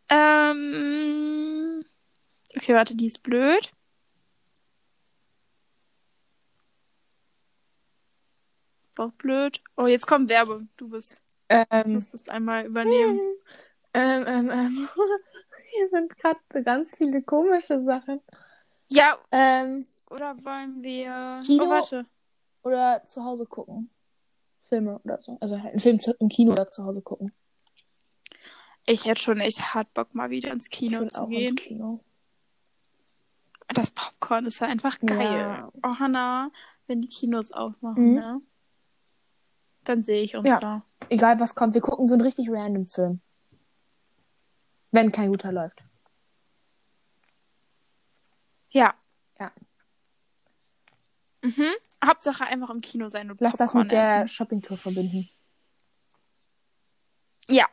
Ähm. Okay, warte, die ist blöd. Ist auch blöd. Oh, jetzt kommt Werbung. Du bist. Du Ähm, musstest einmal übernehmen. <laughs> ähm, ähm, ähm. <laughs> Hier sind gerade so ganz viele komische Sachen. Ja, Ähm, oder wollen wir. Kino? Oh, warte. oder zu Hause gucken. Filme oder so. Also halt einen Film im Kino oder zu Hause gucken. Ich hätte schon echt hart Bock, mal wieder ins Kino zu gehen. Kino. Das Popcorn ist ja einfach geil. Ja. Oh, Hannah, wenn die Kinos aufmachen, Mhm. ne? Dann sehe ich uns Ja. da. Egal was kommt, wir gucken so einen richtig random Film. Wenn kein guter läuft. Ja. Ja. Mhm. Hauptsache einfach im Kino sein und Lass das Popcorn mit der essen. Shoppingtour verbinden. Ja.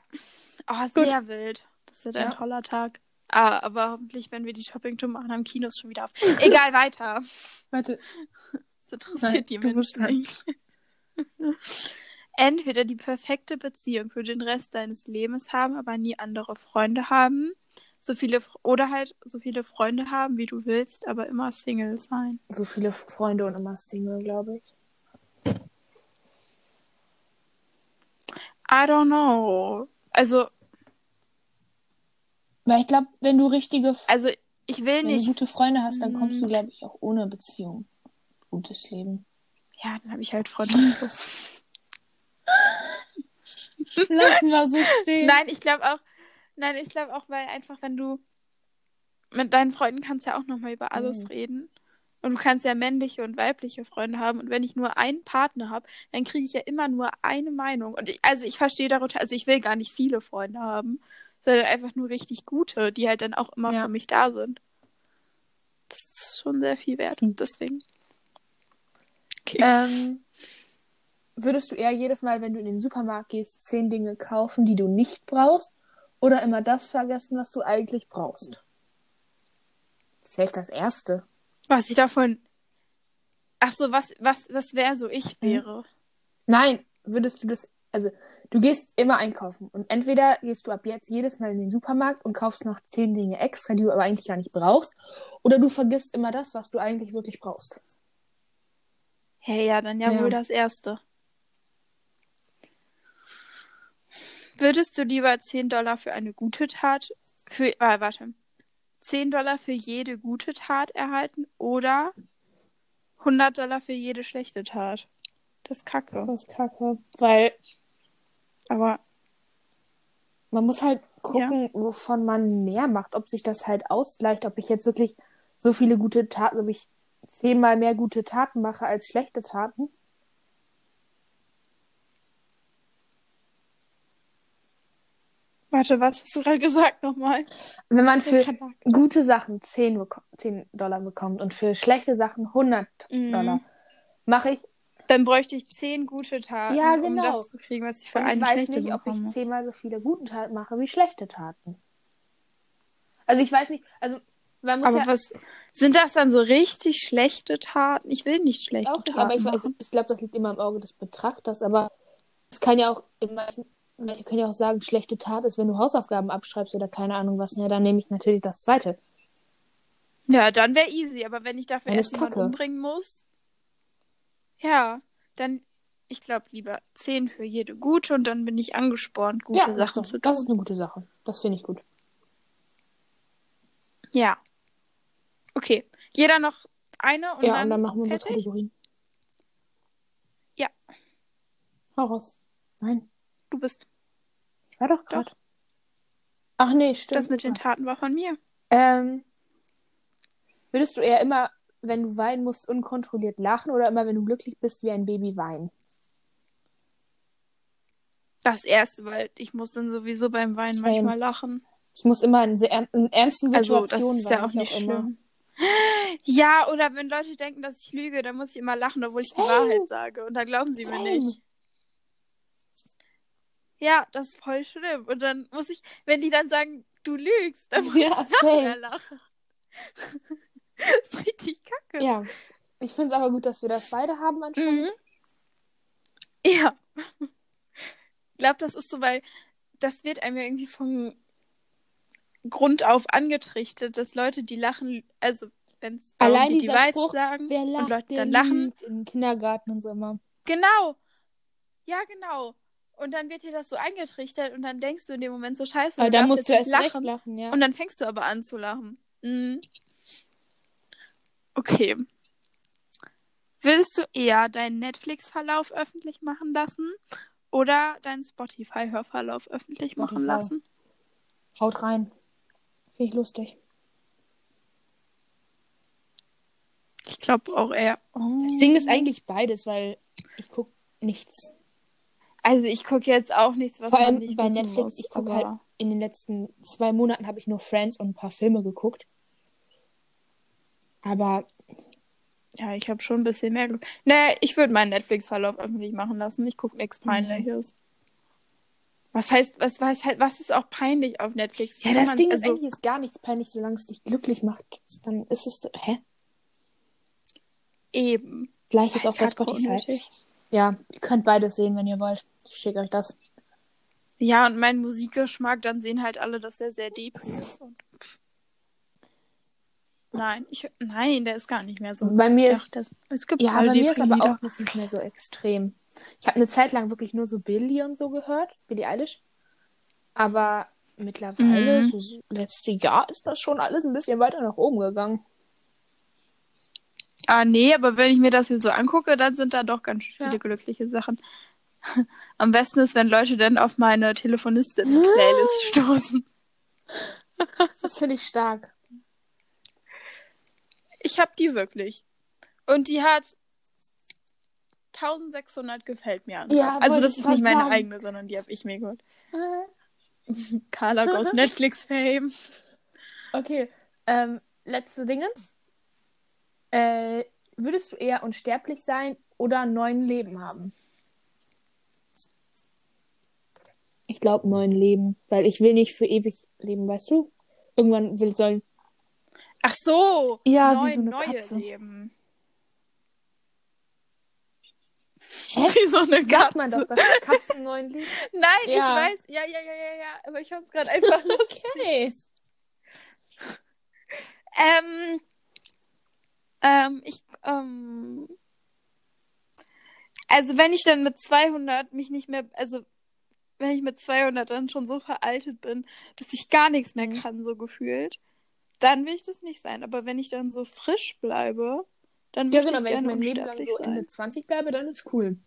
Oh, Gut. sehr wild. Das wird ein Ja. toller Tag. Ah, aber hoffentlich, wenn wir die Shoppingtour machen, haben Kinos schon wieder auf. <laughs> Egal, weiter. Warte. Das interessiert Nein, die Menschen nicht. <laughs> Entweder die perfekte Beziehung für den Rest deines Lebens haben, aber nie andere Freunde haben. So viele oder halt so viele Freunde haben, wie du willst, aber immer Single sein. So viele Freunde und immer Single, glaube ich. I don't know. Also, Weil ich glaube, wenn du richtige, also ich will wenn du nicht. gute Freunde hast, dann kommst du, Mm. glaube ich, auch ohne Beziehung. Gutes Leben. Ja, dann habe ich halt Freunde. <laughs> Lassen wir so stehen. Nein, ich glaube auch, nein, ich glaube auch, weil einfach, wenn du mit deinen Freunden kannst ja auch nochmal über alles Mhm. reden. Und du kannst ja männliche und weibliche Freunde haben. Und wenn ich nur einen Partner habe, dann kriege ich ja immer nur eine Meinung. Und ich, also ich verstehe darunter, also ich will gar nicht viele Freunde haben, sondern einfach nur richtig gute, die halt dann auch immer Ja. für mich da sind. Das ist schon sehr viel wert. Deswegen. Okay. Ähm, würdest du eher jedes Mal, wenn du in den Supermarkt gehst, zehn Dinge kaufen, die du nicht brauchst? Oder immer das vergessen, was du eigentlich brauchst? Safe das erste. Was ich davon. Ach so, was, was, was wäre so ich wäre. Nein, würdest du das. Also, du gehst immer einkaufen. Und entweder gehst du ab jetzt jedes Mal in den Supermarkt und kaufst noch zehn Dinge extra, die du aber eigentlich gar nicht brauchst. Oder du vergisst immer das, was du eigentlich wirklich brauchst. Hey, ja, dann ja, Ja. wohl das erste. Würdest du lieber 10 Dollar für eine gute Tat, für, äh, warte, 10 Dollar für jede gute Tat erhalten oder 100 Dollar für jede schlechte Tat? Das ist kacke. Das ist kacke. Weil Aber, man muss halt gucken, wovon man mehr macht. Ob sich das halt ausgleicht. Ob ich jetzt wirklich so viele gute Taten, ob ich zehnmal mehr gute Taten mache als schlechte Taten. Warte, was hast du gerade gesagt nochmal? Wenn man für Ich gute Sachen 10, beko 10 Dollar bekommt und für schlechte Sachen 100 Mhm. Dollar, mache ich. Dann bräuchte ich 10 gute Taten, Ja, um genau. das zu kriegen, was ich für Und ich eine weiß schlechte nicht, ob ich bekomme. zehnmal so viele gute Taten mache wie schlechte Taten. Also ich weiß nicht, also man muss Aber ja was sind das dann so richtig schlechte Taten? Ich will nicht schlechte auch Taten. aber ich, weiß, ich glaube, das liegt immer im Auge des Betrachters, aber es kann ja auch, in manchen, manche können ja auch sagen, schlechte Tat ist, wenn du Hausaufgaben abschreibst oder keine Ahnung was, ja, dann nehme ich natürlich das zweite. Ja, dann wäre easy, aber wenn ich dafür erst jemanden umbringen muss, ja, dann, ich glaube lieber 10 für jede gute und dann bin ich angespornt, gute ja, Sachen zu tun. das ist eine gute Sache. Das finde ich gut. Ja. Okay. Jeder noch eine und ja, dann, und dann machen wir unsere fertig? Kategorien. Ja. Hau raus. Nein, Du bist. War doch gerade. Ach nee, stimmt. Das mit den Taten war von mir. Ähm, würdest du eher immer, wenn du weinen musst, unkontrolliert lachen oder immer, wenn du glücklich bist, wie ein Baby weinen? Das erste, weil ich muss dann sowieso beim Weinen Same. manchmal lachen. Ich muss immer in, sehr, in ernsten Also, das Situationen ist ja auch ich nicht immer. schlimm. Ja, oder wenn Leute denken, dass ich lüge, dann muss ich immer lachen, obwohl ich die Same. Wahrheit sage. Und dann glauben sie mir Same. nicht. Ja, das ist voll schlimm. Und dann muss ich, wenn die dann sagen, du lügst, dann muss Ja, ich same. lachen. <laughs> das ist richtig kacke. Ja. Ich finde es aber gut, dass wir das beide haben anscheinend. Mhm. Ja. Ich glaube, das ist so, weil das wird einem ja irgendwie vom Grund auf angetrichtert, dass Leute, die lachen, also wenn es Allein die Wahrheit Spruch, sagen Wer und lacht, Leute der dann lachen. im Kindergarten und so immer. Genau. Ja, genau. Und dann wird dir das so eingetrichtert und dann denkst du in dem Moment so scheiße. Aber da darfst musst du erst nicht recht lachen, ja. Und dann fängst du aber an zu lachen. Mhm. Okay. Willst du eher deinen Netflix-Verlauf öffentlich machen lassen oder deinen Spotify-Hörverlauf öffentlich machen Spotify. lassen? Haut rein. Finde ich lustig. Ich glaube auch eher. Oh. Das Ding ist eigentlich beides, weil ich gucke nichts. Also ich gucke jetzt auch nichts, was Vor man allem nicht bei Netflix, muss, ich gucke aber- halt in den letzten zwei Monaten habe ich nur Friends und ein paar Filme geguckt. Aber Ja, ich habe schon ein bisschen mehr geguckt. Naja, ich würde meinen Netflix-Verlauf öffentlich machen lassen. Ich gucke nichts Peinliches. Was heißt, was, was, was ist auch peinlich auf Netflix? ja, Kann das man- Ding ist also, eigentlich ist gar nichts peinlich, solange es dich glücklich macht. Dann ist es hä? Eben. Gleiches Halt auch bei Spotify. unnötig. Ja, ihr könnt beides sehen, wenn ihr wollt. Ich schicke euch das. Ja, und mein Musikgeschmack, dann sehen halt alle, dass er sehr deep ist. Nein, ich, nein, der ist gar nicht mehr so. Bei mir Ach, ist das, es gibt ja, bei mir ist aber auch nicht mehr so extrem. Ich habe eine Zeit lang wirklich nur so Billy und so gehört, Billie Eilish. Aber mittlerweile, Mhm. so so letzte Jahr, ist das schon alles ein bisschen weiter nach oben gegangen. Ah, nee, aber wenn ich mir das jetzt so angucke, dann sind da doch ganz viele Ja. glückliche Sachen. <laughs> Am besten ist, wenn Leute dann auf meine Telefonistin-Playlist <laughs> stoßen. Das finde ich stark. Ich hab die wirklich. Und die hat 1600 gefällt mir an. Ja, also das ist nicht meine sagen. eigene, sondern die habe ich mir geholt. <laughs> Carla aus Netflix-Fame. Okay, ähm, letzte Dingens. Äh, würdest du eher unsterblich sein oder neun Leben haben? Ich glaube neun Leben, weil ich will nicht für ewig leben, weißt du? Irgendwann will sollen. Ach so. Ja, neu, wie so eine neue Katze. Leben. Hä? <laughs> Wie so eine Sagt Katze. man doch, dass Katzen neun leben. <laughs> Nein, Ja. ich weiß. Ja, ja, ja, ja, ja. Aber ich fand's gerade einfach <laughs> lustig. Okay. Ähm, ähm, ich, ähm, also wenn ich dann mit 200 mich nicht mehr, also wenn ich mit 200 dann schon so veraltet bin, dass ich gar nichts mehr Mhm. kann, so gefühlt, dann will ich das nicht sein. Aber wenn ich dann so frisch bleibe, dann Ja, möchte genau, ich wenn ich gerne mein Leben lang so sein. Ende 20 bleibe, dann ist cool.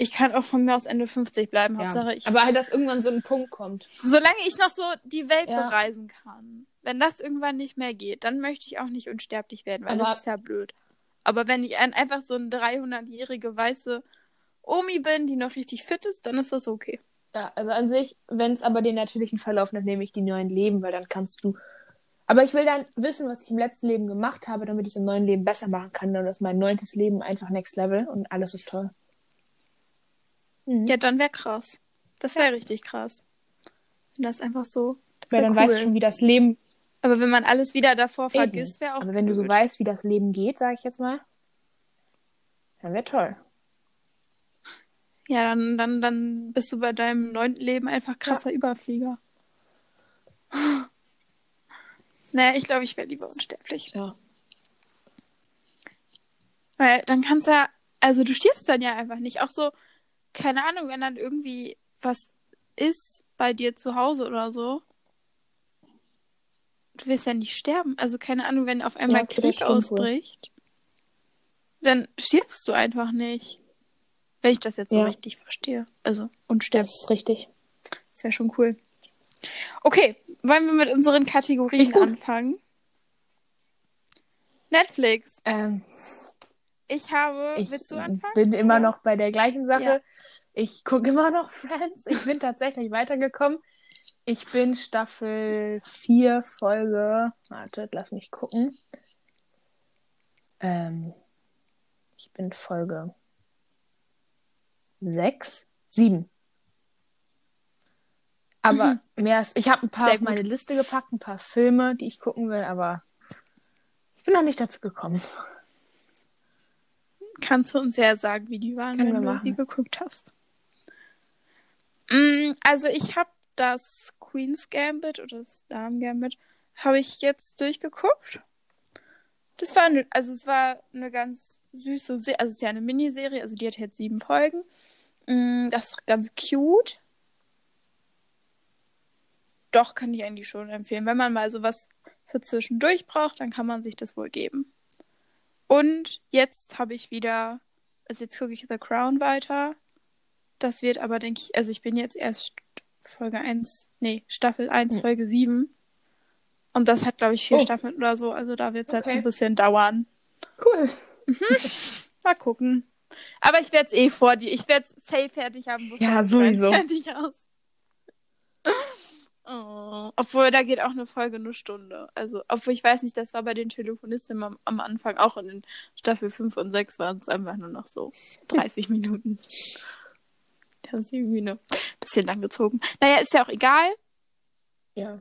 Ich kann auch von mir aus Ende 50 bleiben, Ja. Hauptsache ich. Aber halt, dass irgendwann so ein Punkt kommt. Solange ich noch so die Welt Ja. bereisen kann. Wenn das irgendwann nicht mehr geht, dann möchte ich auch nicht unsterblich werden, weil Aber- das ist ja blöd. Aber wenn ich ein, einfach so eine 300-jährige weiße Omi bin, die noch richtig fit ist, dann ist das okay. Ja, also an sich, wenn es aber den natürlichen Verlauf nimmt, nehme ich die neuen Leben, weil dann kannst du. Aber ich will dann wissen, was ich im letzten Leben gemacht habe, damit ich es im neuen Leben besser machen kann. Dann ist mein neuntes Leben einfach next level und alles ist toll. Mhm. Ja, dann wäre krass. Das wäre richtig kraß. Wenn das einfach so. Das weil dann cool. weißt du schon, wie das Leben. Aber wenn man alles wieder davor vergisst, wäre auch Aber wenn du so blöd. weißt, wie das Leben geht, sage ich jetzt mal, dann wäre toll. Ja, dann, dann, dann bist du bei deinem neunten Leben einfach krasser Überflieger. <laughs> naja, ich glaube, ich wäre lieber unsterblich. Ja. Weil dann kannst du ja, also du stirbst dann ja einfach nicht. Auch so, keine Ahnung, wenn dann irgendwie was ist bei dir zu Hause oder so. Du wirst ja nicht sterben. Also keine Ahnung, wenn auf einmal Ja, Krieg ausbricht, dann stirbst du einfach nicht. Wenn ich das jetzt so Ja. richtig verstehe. Also unsterblich. Das ist richtig. Das wäre schon cool. Okay, wollen wir mit unseren Kategorien anfangen? Netflix. Ähm, Ich habe. ich willst du anfangen? bin immer noch bei der gleichen Sache. Ja. Ich gucke immer noch Friends. Ich bin tatsächlich weitergekommen. Ich bin Staffel 4, Folge. Warte, lass mich gucken. Ähm, ich bin Folge 6, 7. Aber mehr ist, ich habe ein paar Sehr auf gut. meine Liste gepackt, ein paar Filme, die ich gucken will, aber ich bin noch nicht dazu gekommen. Kannst du uns ja sagen, wie die waren, wenn du sie geguckt hast. Mm, Also ich habe das Queen's Gambit oder das Damen Gambit habe ich jetzt durchgeguckt. Das war eine, also es war eine ganz süße, Se also es ist ja eine Miniserie, also die hat jetzt sieben Folgen. Mm, Das ist ganz cute. Doch, kann ich eigentlich schon empfehlen. Wenn man mal sowas für zwischendurch braucht, dann kann man sich das wohl geben. Und jetzt habe ich wieder, also jetzt gucke ich The Crown weiter. Das wird aber, denke ich, also ich bin jetzt erst Folge 1, nee, Staffel 1, Hm. Folge 7. Und das hat, glaube ich, vier Oh. Staffeln oder so. Also da wird es Okay. ein bisschen dauern. Cool. Mal gucken. Aber ich werde es eh vor dir. Ich werde es safe fertig haben, bevor Ja, sowieso. fertig aus. <laughs> Oh, obwohl, da geht auch eine Folge eine Stunde. Also, obwohl ich weiß nicht, das war bei den Telefonisten am, am Anfang auch in den Staffel 5 und 6 waren es einfach nur noch so 30 Minuten. <laughs> Das ist irgendwie eine bisschen lang gezogen. Naja, ist ja auch egal. Ja.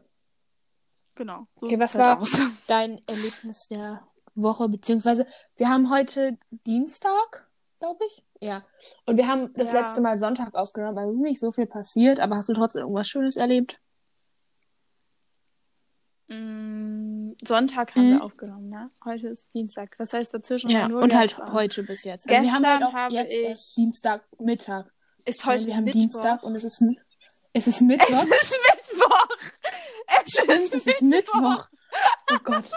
Genau. So Okay, was halt war- aus. <laughs> Dein Erlebnis der Woche, beziehungsweise wir haben heute Dienstag, glaube ich. Ja. Und wir haben das Ja. letzte Mal Sonntag aufgenommen, also es ist nicht so viel passiert, aber hast du trotzdem irgendwas Schönes erlebt? Mm, Sonntag haben Mhm. wir aufgenommen, ne? Heute ist Dienstag. Das heißt, dazwischen Ja, nur und halt gestern. heute bis jetzt. Also wir haben Gestern halt habe ich- Dienstagmittag. Ist heute wir haben Mittwoch. Dienstag und es ist, es ist <laughs> Es Mittwoch. ist Mittwoch. Es Stimmt, ist es ist Mittwoch. Oh Gott.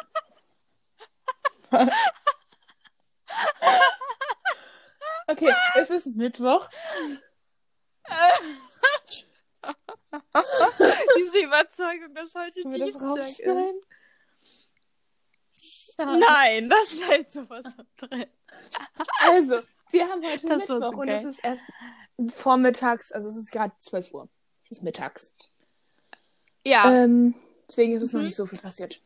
Okay, es ist Mittwoch. <laughs> Diese Überzeugung, dass heute Können wir das Dienstag ist. Nein, das bleibt sowas drin. Also, wir haben heute Das Mittwoch und okay. es ist erst vormittags, also es ist gerade 12 Uhr. Es ist mittags. Ja. Ähm, deswegen ist es noch Mhm. nicht so viel passiert.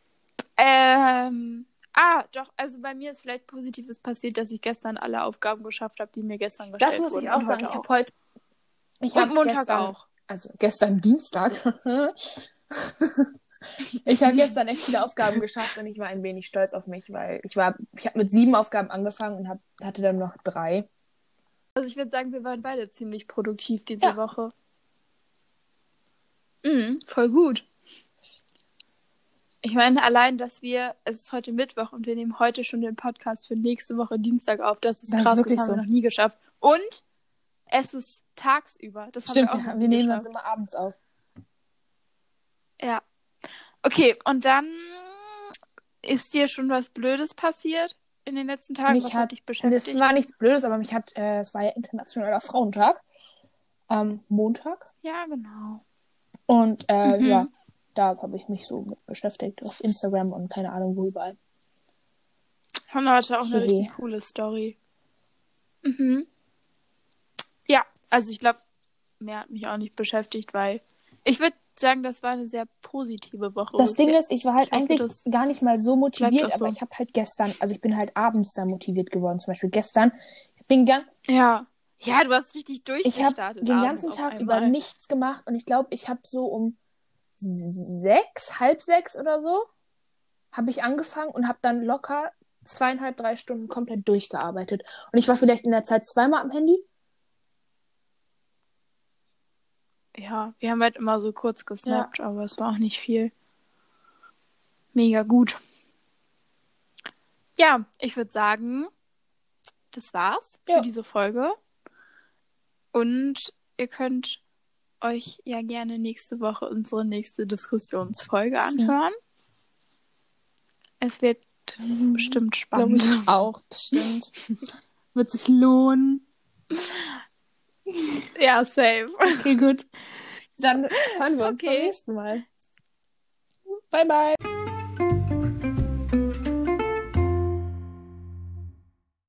Ähm. Ah, doch, also bei mir ist vielleicht Positives passiert, dass ich gestern alle Aufgaben geschafft habe, die mir gestern gestellt Das muss wurden. ich auch sagen. heute Ich habe heute. Ich Und Montag gestern, auch. Also gestern Dienstag. <laughs> ich habe gestern echt viele Aufgaben geschafft und ich war ein wenig stolz auf mich, weil ich war, ich habe mit sieben Aufgaben angefangen und hab, hatte dann noch drei. Also ich würde sagen, wir waren beide ziemlich produktiv diese Ja. Woche. Mhm, voll gut. Ich meine, allein, dass wir, es ist heute Mittwoch und wir nehmen heute schon den Podcast für nächste Woche Dienstag auf. Das ist Das ist krass, wirklich das haben wir so. noch nie geschafft. Und es ist tagsüber. Das Stimmt, haben wir wir, auch noch wir nehmen uns immer abends auf. Ja. Okay, und dann ist dir schon was Blödes passiert in den letzten Tagen? Mich was hat- dich beschäftigt? es war nichts Blödes, aber mich hat, äh, es war ja internationaler Frauentag. Am Montag. Ja, genau. Und äh, Mhm. ja, da habe ich mich so mit beschäftigt. Auf Instagram und keine Ahnung wo überall. Haben heute auch eine Hehe. richtig coole Story. Mhm. Ja, also ich glaube, mehr hat mich auch nicht beschäftigt, weil ich würde sagen, das war eine sehr positive Woche. Das Ding ist, ich war halt Ich hoffe, eigentlich das- gar nicht mal so motiviert, so. aber ich habe halt gestern, also ich bin halt abends da motiviert geworden. Zum Beispiel gestern. Den, Ja. Ja, du hast richtig ich habe durchgestartet. den ganzen Tag über nichts gemacht und ich glaube, ich habe so um sechs, halb sechs oder so, habe ich angefangen und habe dann locker zweieinhalb, drei Stunden komplett durchgearbeitet. Und ich war vielleicht in der Zeit zweimal am Handy. Ja, wir haben halt immer so kurz gesnappt, aber es war auch nicht viel. Mega gut. Ja, ich würde sagen, das war's Ja. für diese Folge. Und ihr könnt euch ja gerne nächste Woche unsere nächste Diskussionsfolge anhören. Es wird bestimmt Glaube spannend. ich auch, bestimmt. Wird sich lohnen. <laughs> Ja, safe. Okay, gut. Dann hören wir uns Okay. beim nächsten Mal. Bye, bye.